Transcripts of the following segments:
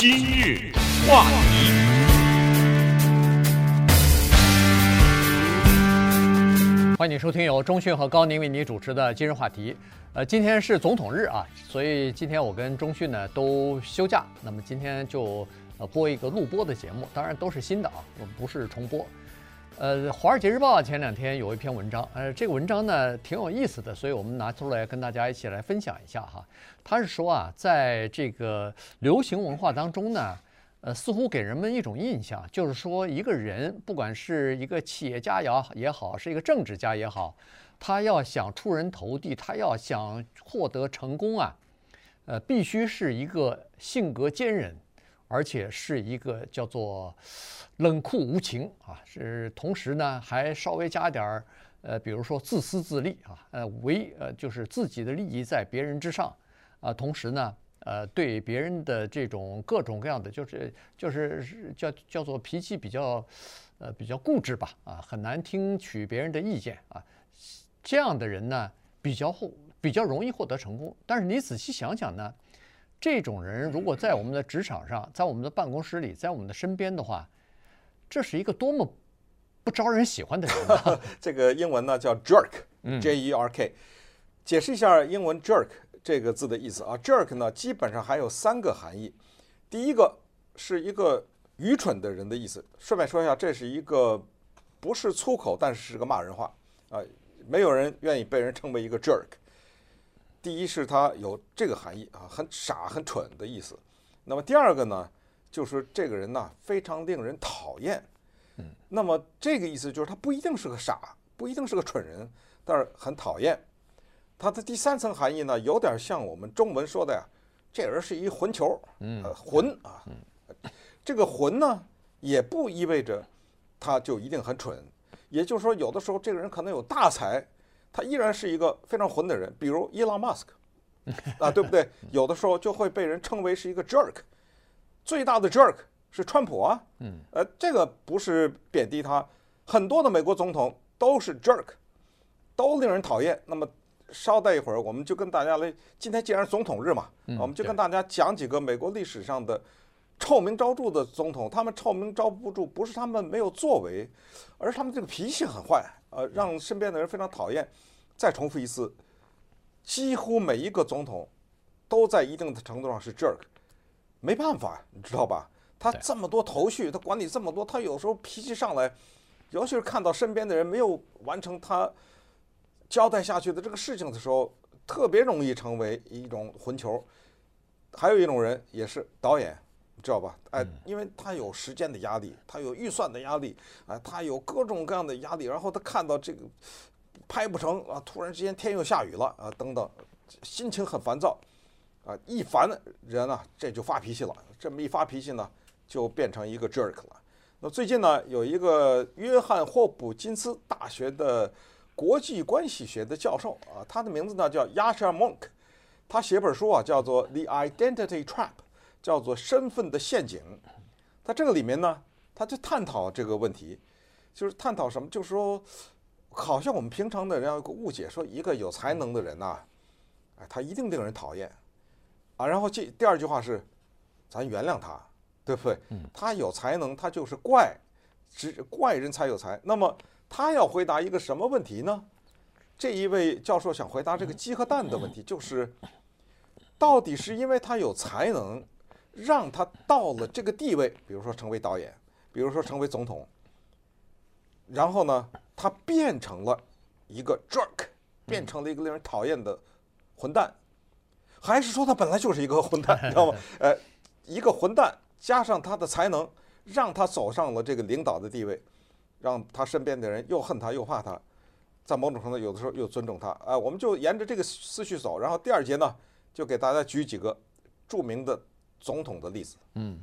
今日话题，欢迎收听由钟讯和高宁为你主持的今日话题。呃，今天是总统日啊，所以今天我跟钟讯呢都休假，那么今天就呃播一个录播的节目，当然都是新的啊，我们不是重播。呃，《华尔街日报》前两天有一篇文章，呃，这个文章呢挺有意思的，所以我们拿出来跟大家一起来分享一下哈。他是说啊，在这个流行文化当中呢，呃，似乎给人们一种印象，就是说一个人，不管是一个企业家也好也好，是一个政治家也好，他要想出人头地，他要想获得成功啊，呃，必须是一个性格坚韧。而且是一个叫做冷酷无情啊，是同时呢还稍微加点儿呃，比如说自私自利啊，呃为呃就是自己的利益在别人之上啊，同时呢呃对别人的这种各种各样的就是就是叫叫做脾气比较呃比较固执吧啊，很难听取别人的意见啊，这样的人呢比较后比较容易获得成功，但是你仔细想想呢。这种人如果在我们的职场上，在我们的办公室里，在我们的身边的话，这是一个多么不招人喜欢的人啊！这个英文呢叫 jerk，J-E-R-K。解释一下英文 jerk 这个字的意思啊，jerk 呢基本上还有三个含义。第一个是一个愚蠢的人的意思。顺便说一下，这是一个不是粗口，但是是个骂人话啊，没有人愿意被人称为一个 jerk。第一是他有这个含义啊，很傻很蠢的意思。那么第二个呢，就是这个人呢非常令人讨厌。嗯，那么这个意思就是他不一定是个傻，不一定是个蠢人，但是很讨厌。他的第三层含义呢，有点像我们中文说的呀，这人是一混球，呃，混啊。这个混呢，也不意味着他就一定很蠢。也就是说，有的时候这个人可能有大才。他依然是一个非常混的人，比如伊隆马斯克，啊，对不对？有的时候就会被人称为是一个 jerk，最大的 jerk 是川普啊，嗯，呃，这个不是贬低他，很多的美国总统都是 jerk，都令人讨厌。那么稍待一会儿，我们就跟大家来，今天既然是总统日嘛，我们就跟大家讲几个美国历史上的臭名昭著的总统，他们臭名昭不住，不是他们没有作为，而是他们这个脾气很坏。呃，让身边的人非常讨厌。再重复一次，几乎每一个总统都在一定的程度上是 jerk，没办法，你知道吧？他这么多头绪，他管理这么多，他有时候脾气上来，尤其是看到身边的人没有完成他交代下去的这个事情的时候，特别容易成为一种混球。还有一种人也是导演。知道吧？哎，因为他有时间的压力，他有预算的压力，啊，他有各种各样的压力。然后他看到这个拍不成啊，突然之间天又下雨了啊，等等，心情很烦躁，啊，一烦人啊，这就发脾气了。这么一发脾气呢，就变成一个 jerk 了。那最近呢，有一个约翰霍普金斯大学的国际关系学的教授啊，他的名字呢叫 Yascha Mounk，他写本书啊，叫做《The Identity Trap》。叫做身份的陷阱，在这个里面呢，他就探讨这个问题，就是探讨什么？就是说，好像我们平常的人有个误解，说一个有才能的人呐，哎，他一定令人讨厌啊。然后这第二句话是，咱原谅他，对不对？他有才能，他就是怪，只怪人才有才。那么他要回答一个什么问题呢？这一位教授想回答这个鸡和蛋的问题，就是到底是因为他有才能。让他到了这个地位，比如说成为导演，比如说成为总统，然后呢，他变成了一个 jerk，变成了一个令人讨厌的混蛋，还是说他本来就是一个混蛋，你知道吗？呃，一个混蛋加上他的才能，让他走上了这个领导的地位，让他身边的人又恨他又怕他，在某种程度有的时候又尊重他。啊，我们就沿着这个思绪走，然后第二节呢，就给大家举几个著名的。总统的例子，嗯，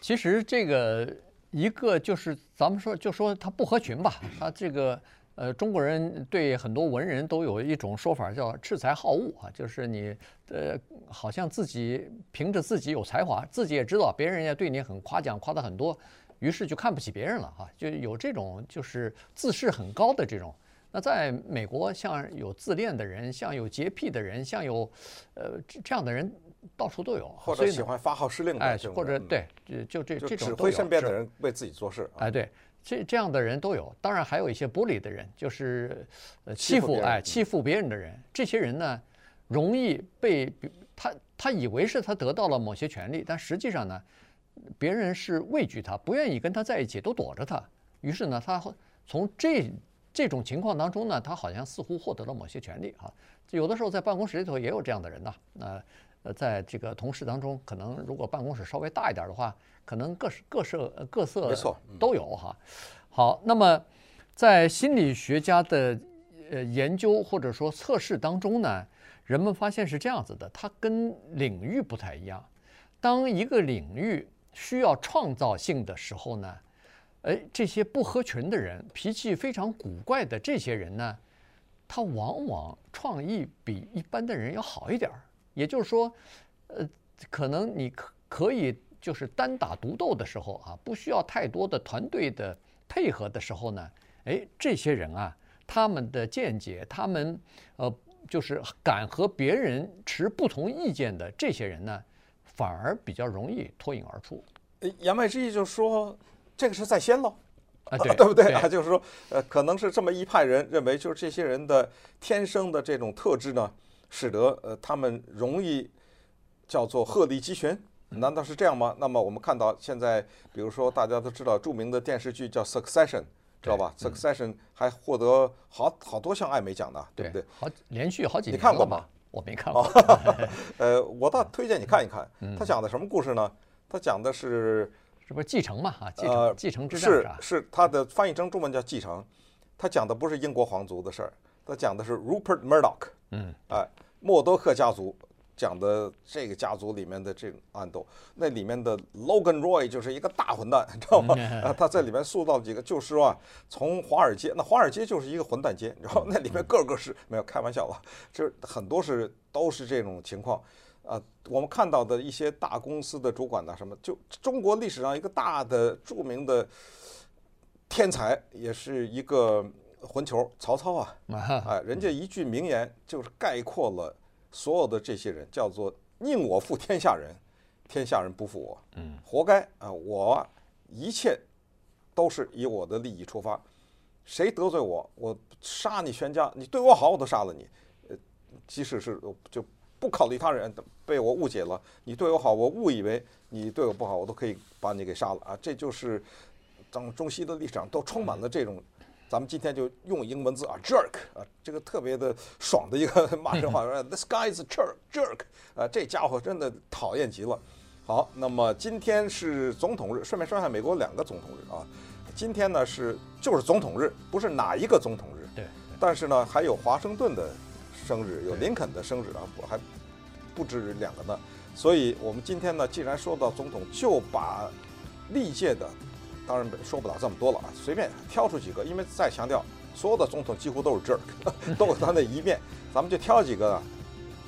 其实这个一个就是咱们说就说他不合群吧，他这个呃中国人对很多文人都有一种说法叫恃才好物啊，就是你呃好像自己凭着自己有才华，自己也知道别人也对你很夸奖，夸得很多，于是就看不起别人了哈，就有这种就是自视很高的这种。那在美国，像有自恋的人，像有洁癖的人，像有呃这样的人。到处都有，或者喜欢发号施令的，哎，或者对，就这这种指挥身边的人为自己做事，哎，对，这这样的人都有。当然还有一些玻璃的人，就是呃欺负哎欺负别人的人，这些人呢容易被他他以为是他得到了某些权利，但实际上呢，别人是畏惧他，不愿意跟他在一起，都躲着他。于是呢，他从这这种情况当中呢，他好像似乎获得了某些权利啊。有的时候在办公室里头也有这样的人呐，那呃，在这个同事当中，可能如果办公室稍微大一点的话，可能各各色各色都有哈。好，那么在心理学家的呃研究或者说测试当中呢，人们发现是这样子的，它跟领域不太一样。当一个领域需要创造性的时候呢，哎，这些不合群的人，脾气非常古怪的这些人呢，他往往创意比一般的人要好一点儿。也就是说，呃，可能你可可以就是单打独斗的时候啊，不需要太多的团队的配合的时候呢，哎，这些人啊，他们的见解，他们呃，就是敢和别人持不同意见的这些人呢，反而比较容易脱颖而出。言外之意就是说，这个是在先喽，啊，对，对不对啊？就是说，呃，可能是这么一派人认为，就是这些人的天生的这种特质呢。使得呃他们容易叫做鹤立鸡群，难道是这样吗？那么我们看到现在，比如说大家都知道著名的电视剧叫《Succession》，知道吧？《Succession》还获得好好多项艾美奖呢，对不对？好，连续好几年。你看过吗？我没看过。呃，我倒推荐你看一看。他讲的什么故事呢？他讲的是是不是继承嘛？啊，继承继承之战是是他的翻译成中文叫继承。他讲的不是英国皇族的事儿，他讲的是 Rupert Murdoch。嗯，哎。默多克家族讲的这个家族里面的这种暗斗，那里面的 Logan Roy 就是一个大混蛋，你知道吗？啊，他在里面塑造几个，就是说啊，从华尔街，那华尔街就是一个混蛋街，然后那里面个个是没有开玩笑了，就是很多是都是这种情况啊。我们看到的一些大公司的主管呐，什么，就中国历史上一个大的著名的天才，也是一个。混球，曹操啊，哎，人家一句名言就是概括了所有的这些人，叫做“宁我负天下人，天下人不负我”。嗯，活该啊！我一切都是以我的利益出发，谁得罪我，我杀你全家。你对我好，我都杀了你。呃，即使是就不考虑他人，被我误解了，你对我好，我误以为你对我不好，我都可以把你给杀了啊！这就是当中西的历史上都充满了这种。咱们今天就用英文字啊，jerk 啊，这个特别的爽的一个 骂人话，说 this guy is jerk jerk 啊，这家伙真的讨厌极了。好，那么今天是总统日，顺便说一下美国两个总统日啊。今天呢是就是总统日，不是哪一个总统日。对。但是呢还有华盛顿的生日，有林肯的生日啊，我还不止两个呢。所以我们今天呢，既然说到总统，就把历届的。当然说不了这么多了啊，随便挑出几个，因为再强调，所有的总统几乎都是 jerk，都有他那一面，咱们就挑几个，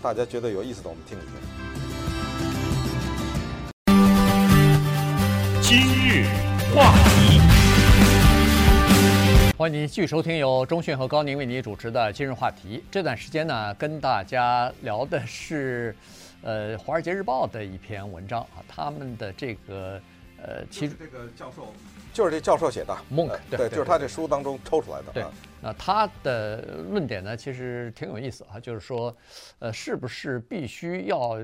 大家觉得有意思的，我们听一听。今日话题，欢迎您继续收听由中讯和高宁为您主持的今日话题。这段时间呢，跟大家聊的是，呃，《华尔街日报》的一篇文章啊，他们的这个。呃，其实这个教授就是这教授写的，Monk，对，对，就是他这书当中抽出来的。对，那他的论点呢，其实挺有意思啊，就是说，呃，是不是必须要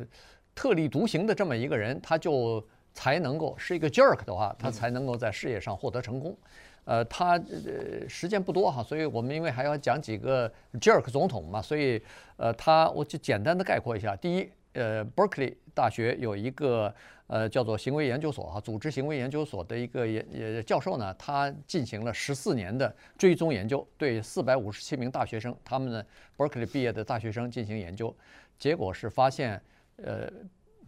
特立独行的这么一个人，他就才能够是一个 jerk 的话，他才能够在事业上获得成功？呃，他呃时间不多哈，所以我们因为还要讲几个 jerk 总统嘛，所以呃，他我就简单的概括一下。第一，呃，Berkeley 大学有一个。呃，叫做行为研究所啊，组织行为研究所的一个研呃教授呢，他进行了十四年的追踪研究，对四百五十七名大学生，他们呢，Berkeley 毕业的大学生进行研究，结果是发现，呃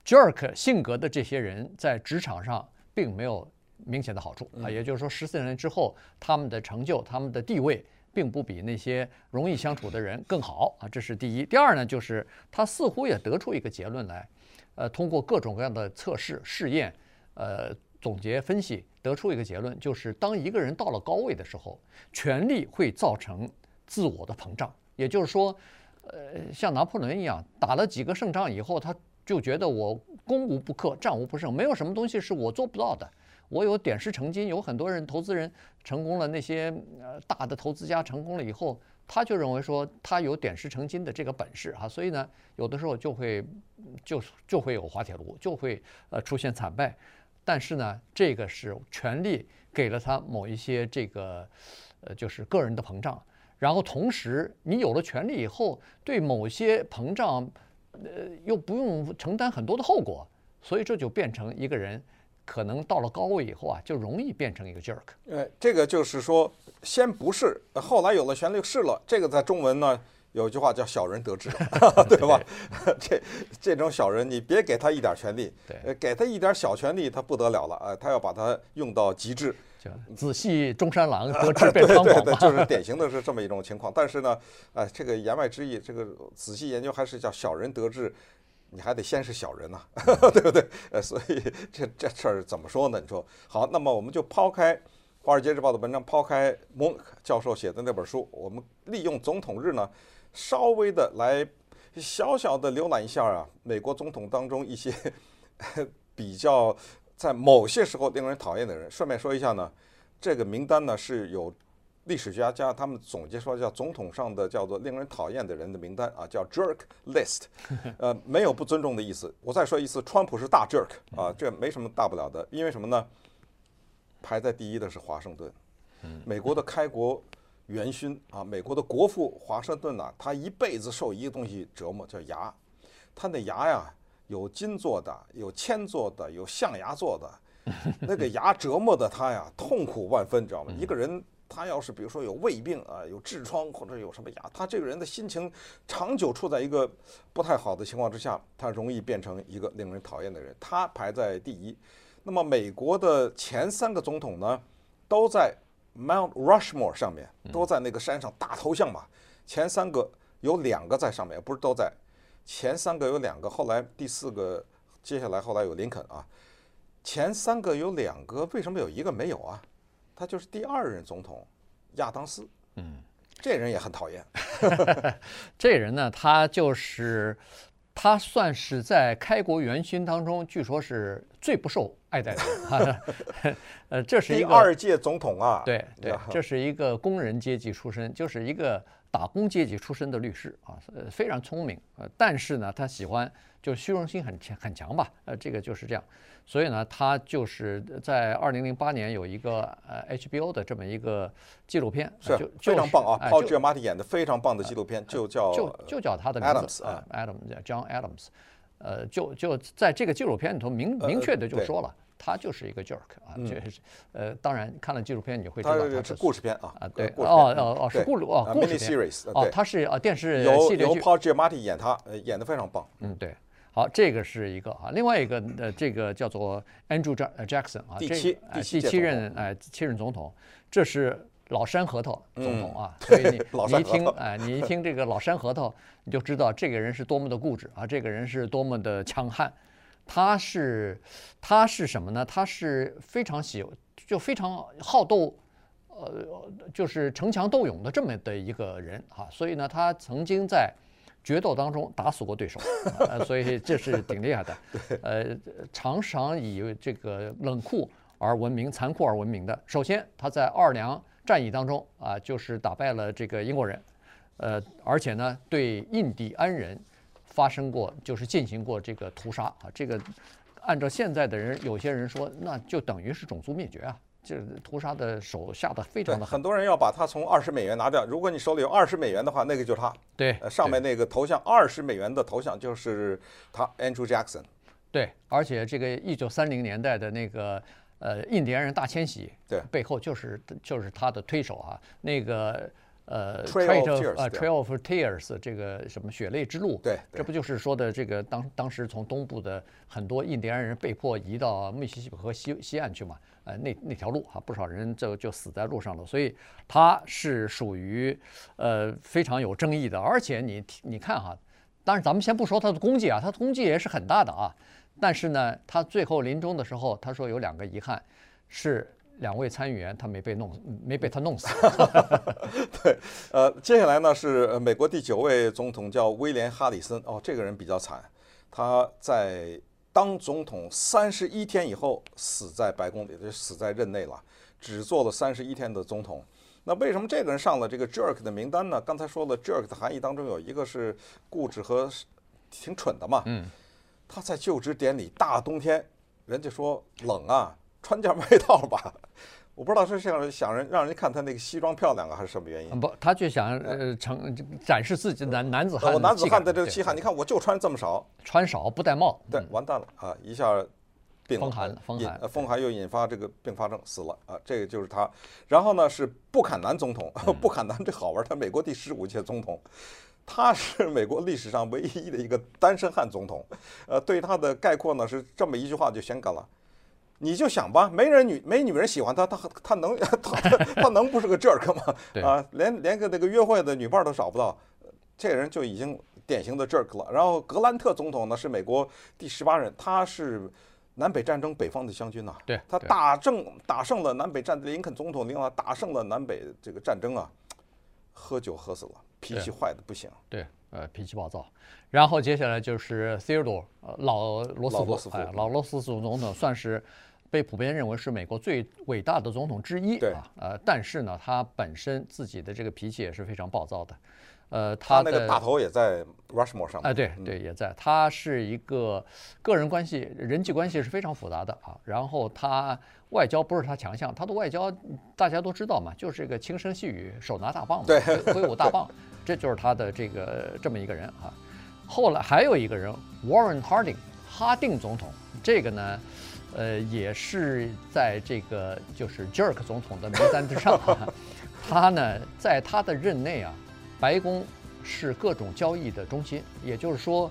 ，Jerk 性格的这些人在职场上并没有明显的好处啊，也就是说，十四年之后，他们的成就、他们的地位，并不比那些容易相处的人更好啊，这是第一。第二呢，就是他似乎也得出一个结论来。呃，通过各种各样的测试试验，呃，总结分析，得出一个结论，就是当一个人到了高位的时候，权力会造成自我的膨胀。也就是说，呃，像拿破仑一样，打了几个胜仗以后，他就觉得我攻无不克，战无不胜，没有什么东西是我做不到的。我有点石成金，有很多人投资人成功了，那些呃大的投资家成功了以后，他就认为说他有点石成金的这个本事啊，所以呢，有的时候就会就就会有滑铁卢，就会呃出现惨败。但是呢，这个是权力给了他某一些这个呃就是个人的膨胀，然后同时你有了权力以后，对某些膨胀呃又不用承担很多的后果，所以这就变成一个人。可能到了高位以后啊，就容易变成一个 jerk。呃，这个就是说，先不是，后来有了旋律是了。这个在中文呢，有一句话叫“小人得志 ”，对吧？这这种小人，你别给他一点权利，对，给他一点小权利，他不得了了啊！他要把它用到极致。子细中山狼，得志。对对对，就是典型的是这么一种情况。但是呢，哎，这个言外之意，这个仔细研究还是叫“小人得志”。你还得先是小人呐、啊，对不对？呃，所以 这这事儿怎么说呢？你说好，那么我们就抛开《华尔街日报》的文章，抛开蒙克教授写的那本书，我们利用总统日呢，稍微的来小小的浏览一下啊，美国总统当中一些 比较在某些时候令人讨厌的人。顺便说一下呢，这个名单呢是有。历史学家家他们总结说，叫总统上的叫做令人讨厌的人的名单啊，叫 jerk list，呃，没有不尊重的意思。我再说一次，川普是大 jerk 啊，这没什么大不了的。因为什么呢？排在第一的是华盛顿，美国的开国元勋啊，美国的国父华盛顿呐，他一辈子受一个东西折磨，叫牙。他那牙呀，有金做的，有铅做的，有象牙做的，那个牙折磨的他呀，痛苦万分，知道吗？一个人。他要是比如说有胃病啊，有痔疮或者有什么牙，他这个人的心情长久处在一个不太好的情况之下，他容易变成一个令人讨厌的人。他排在第一。那么美国的前三个总统呢，都在 Mount Rushmore 上面，都在那个山上大头像嘛。前三个有两个在上面，不是都在。前三个有两个，后来第四个，接下来后来有林肯啊。前三个有两个，为什么有一个没有啊？他就是第二任总统亚当斯，嗯，这人也很讨厌。这人呢，他就是他算是在开国元勋当中，据说是最不受爱戴的人。呃，这是一个第二届总统啊，对对，这是一个工人阶级出身，就是一个打工阶级出身的律师啊，呃，非常聪明。呃，但是呢，他喜欢就虚荣心很强很强吧，呃，这个就是这样。所以呢，他就是在二零零八年有一个呃 HBO 的这么一个纪录片，是非常棒啊，Paul Giamatti 演的非常棒的纪录片，就叫就就叫他的名字啊，Adams John Adams，呃，就就在这个纪录片里头明明确的就说了，他就是一个 jerk 啊，就是呃，当然看了纪录片你会知道他是故事片啊，啊对，哦哦哦是故哦故事片，哦他是啊电视系列剧，由 Paul Giamatti 演他，呃演的非常棒，嗯对。好，这个是一个啊，另外一个呃，这个叫做 Andrew Jackson 啊，第七第七任哎七任总统，这是老山核桃总统啊，所以你你一听哎，你一听这个老山核桃，你就知道这个人是多么的固执啊，这个人是多么的强悍，他是他是什么呢？他是非常喜就非常好斗，呃，就是逞强斗勇的这么的一个人啊，所以呢，他曾经在。决斗当中打死过对手，呃，所以这是挺厉害的。呃，常常以这个冷酷而闻名，残酷而闻名的。首先，他在奥尔良战役当中啊，就是打败了这个英国人，呃，而且呢，对印第安人发生过，就是进行过这个屠杀啊。这个按照现在的人，有些人说，那就等于是种族灭绝啊。这屠杀的手下的非常的狠，很多人要把他从二十美元拿掉。如果你手里有二十美元的话，那个就是他。对，上面那个头像二十美元的头像就是他，Andrew Jackson。对，而且这个一九三零年代的那个呃印第安人大迁徙，对，背后就是就是他的推手啊，那个。呃，Trail of 呃，Trail of Tears 这个什么血泪之路，对，这不就是说的这个当当时从东部的很多印第安人被迫移到密西西比河西西岸去嘛？呃，那那条路哈，不少人就就死在路上了，所以他是属于呃非常有争议的。而且你你看哈，当然咱们先不说他的功绩啊，他的功绩也是很大的啊，但是呢，他最后临终的时候，他说有两个遗憾是。两位参议员，他没被弄，没被他弄死。对，呃，接下来呢是美国第九位总统，叫威廉·哈里森。哦，这个人比较惨，他在当总统三十一天以后死在白宫里，就死在任内了，只做了三十一天的总统。那为什么这个人上了这个 jerk 的名单呢？刚才说了，jerk 的含义当中有一个是固执和挺蠢的嘛。嗯。他在就职典礼，大冬天，人家说冷啊，穿件外套吧。我不知道是想想人让人看他那个西装漂亮啊，还是什么原因？不，他就想呃成展示自己男男子汉。我男子汉的这个气概，你看我就穿这么少，穿少不戴帽。对，完蛋了啊！一下风寒，风寒，风寒又引发这个并发症死了啊！这个就是他。然后呢是布坎南总统，布坎南这好玩，他美国第十五届总统，他是美国历史上唯一的一个单身汉总统。呃，对他的概括呢是这么一句话就显感了。你就想吧，没人女没女人喜欢他，他他能他 他，能不是个 jerk 吗？啊，连连个那个约会的女伴都找不到，这个人就已经典型的 jerk 了。然后格兰特总统呢是美国第十八任，他是南北战争北方的将军呐、啊。对，他打胜打胜了南北战，林肯总统领导打胜了南北这个战争啊，喝酒喝死了，脾气坏的不行。对，呃，脾气暴躁。然后接下来就是 Theodore，呃，老罗斯福，老罗斯福，哎，老罗斯福总统算是。被普遍认为是美国最伟大的总统之一啊，呃，但是呢，他本身自己的这个脾气也是非常暴躁的，呃，他的他那个大头也在 Rushmore 上面，哎，对对，也在。他是一个个人关系、人际关系是非常复杂的啊。然后他外交不是他强项，他的外交大家都知道嘛，就是一个轻声细语、手拿大棒嘛，对，挥舞大棒，这就是他的这个这么一个人啊。后来还有一个人，Warren Harding，哈定总统，这个呢。呃，也是在这个就是 Jerk 总统的名单之上啊。他呢，在他的任内啊，白宫是各种交易的中心，也就是说，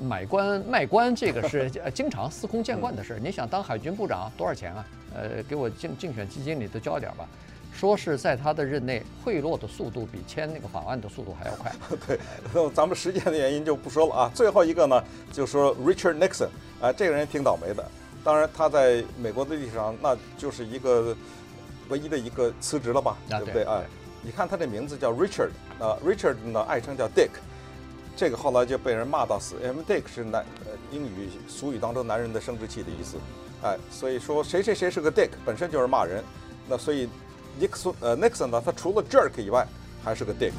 买官卖官这个是 经常司空见惯的事。你想当海军部长多少钱啊？呃，给我竞竞选基金里头交一点吧。说是在他的任内贿赂的速度比签那个法案的速度还要快。对，咱们时间的原因就不说了啊。最后一个呢，就说 Richard Nixon 啊，这个人挺倒霉的。当然，他在美国的历史上，那就是一个唯一的一个辞职了吧，对不对啊？你看他的名字叫 Richard，啊，Richard 呢爱称叫 Dick，这个后来就被人骂到死，因为 Dick 是男呃英语俗语当中男人的生殖器的意思，哎，所以说谁谁谁是个 Dick 本身就是骂人，那所以 Nixon 呃 Nixon 呢，他除了 jerk 以外还是个 Dick。